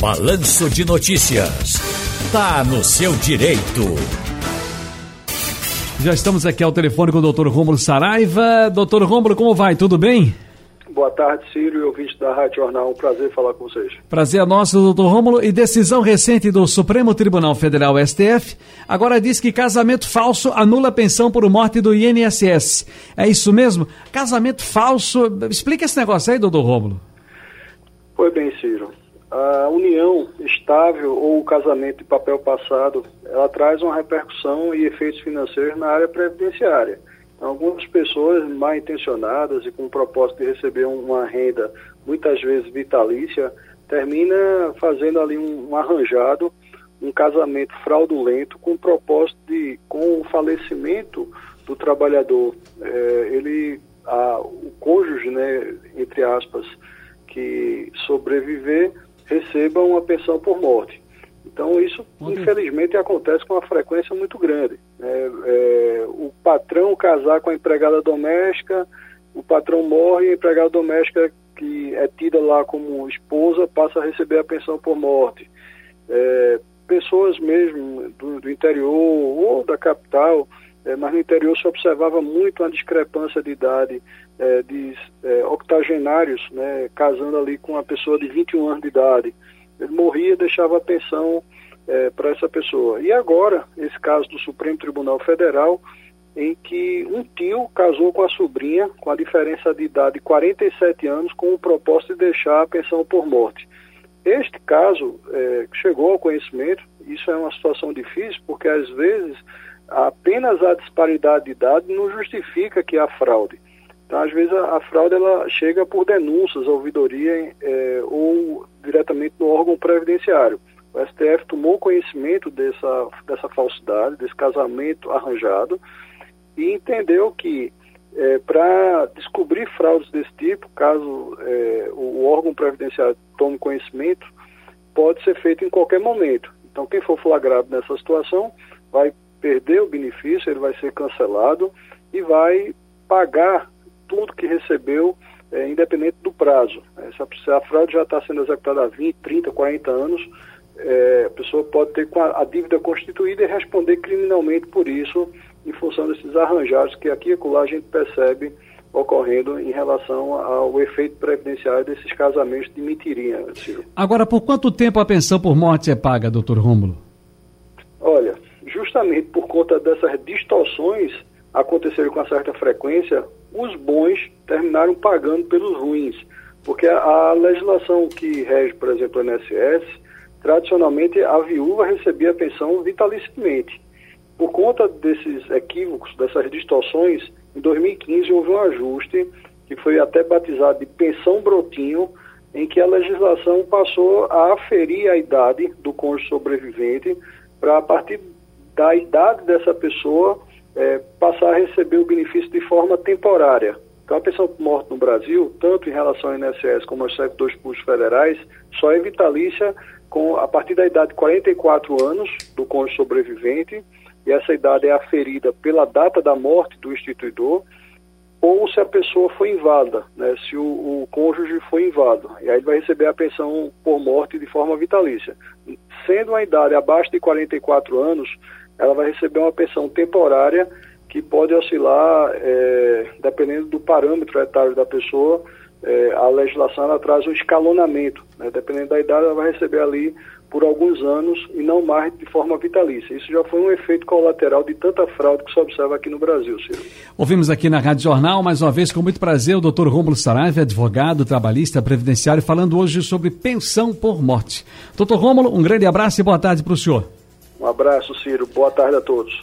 Balanço de Notícias. Tá no seu direito. Já estamos aqui ao telefone com o doutor Rômulo Saraiva. Doutor Rômulo, como vai? Tudo bem? Boa tarde, Ciro e ouvintes da Rádio Jornal. Um prazer falar com vocês. Prazer é nosso, doutor Rômulo. E decisão recente do Supremo Tribunal Federal, STF, agora diz que casamento falso anula pensão por morte do INSS. É isso mesmo? Casamento falso. Explica esse negócio aí, doutor Rômulo. Pois bem, Ciro. A união estável ou o casamento de papel passado, ela traz uma repercussão e efeitos financeiros na área previdenciária. Algumas pessoas mal intencionadas e com o propósito de receber uma renda muitas vezes vitalícia, termina fazendo ali um, um arranjado, um casamento fraudulento com o propósito de, com o falecimento do trabalhador, é, ele, a, o cônjuge, né, entre aspas, que sobreviver, receba uma pensão por morte. Então, isso, infelizmente, acontece com uma frequência muito grande. É, é, o patrão casar com a empregada doméstica, o patrão morre e a empregada doméstica, que é tida lá como esposa, passa a receber a pensão por morte. É, pessoas mesmo do, do, interior ou da capital, é, mas no interior se observava muito a discrepância de idade é, de é, octogenários, né, casando ali com uma pessoa de 21 anos de idade. Ele morria e deixava a pensão é, para essa pessoa. E agora, esse caso do Supremo Tribunal Federal, em que um tio casou com a sobrinha, com a diferença de idade de 47 anos, com o propósito de deixar a pensão por morte. Este caso é, chegou ao conhecimento, isso é uma situação difícil, porque às vezes apenas a disparidade de idade não justifica que há fraude. Então, às vezes, a, a fraude ela chega por denúncias, ouvidoria é, ou diretamente no órgão previdenciário. O STF tomou conhecimento dessa, dessa falsidade, desse casamento arranjado, e entendeu que é, para descobrir fraudes desse tipo, caso é, o, o órgão previdenciário tome conhecimento, pode ser feito em qualquer momento. Então, quem for flagrado nessa situação vai perder o benefício, ele vai ser cancelado e vai pagar tudo que recebeu, é, independente do prazo. É, se, a, a, fraude já está sendo executada há 20, 30, 40 anos, é, a pessoa pode ter a, a, dívida constituída e responder criminalmente por isso, em função desses arranjados que aqui e acolá a gente percebe ocorrendo em relação ao efeito previdenciário desses casamentos de mentirinha, Ciro. Agora, por quanto tempo a pensão por morte é paga, doutor Rômulo? Justamente por conta dessas distorções acontecerem com certa frequência, os bons terminaram pagando pelos ruins, porque a, a legislação que rege, por exemplo, o INSS, tradicionalmente a viúva recebia a pensão vitaliciamente. Por conta desses equívocos, dessas distorções, em 2015 houve um ajuste que foi até batizado de pensão brotinho, em que a legislação passou a aferir a idade do cônjuge sobrevivente para a partir da idade dessa pessoa é, passar a receber o benefício de forma temporária. Então, a por morte no Brasil, tanto em relação ao INSS como aos servidores públicos federais, só é vitalícia com, a partir da idade de 44 anos do cônjuge sobrevivente, e essa idade é aferida pela data da morte do instituidor, ou se a pessoa foi inválida, né, se o, o cônjuge foi inválido. E aí ele vai receber a pensão por morte de forma vitalícia. Sendo uma idade abaixo de 44 anos, ela vai receber uma pensão temporária que pode oscilar, é, dependendo do parâmetro etário da pessoa, é, a legislação ela traz um escalonamento, né? dependendo da idade ela vai receber ali por alguns anos e não mais de forma vitalícia. Isso já foi um efeito colateral de tanta fraude que se observa aqui no Brasil, Ciro. Ouvimos aqui na Rádio Jornal, mais uma vez, com muito prazer, o doutor Rômulo Saraiva, advogado, trabalhista, previdenciário, falando hoje sobre pensão por morte. Doutor Rômulo, um grande abraço e boa tarde para o senhor. Um abraço, Ciro. Boa tarde a todos.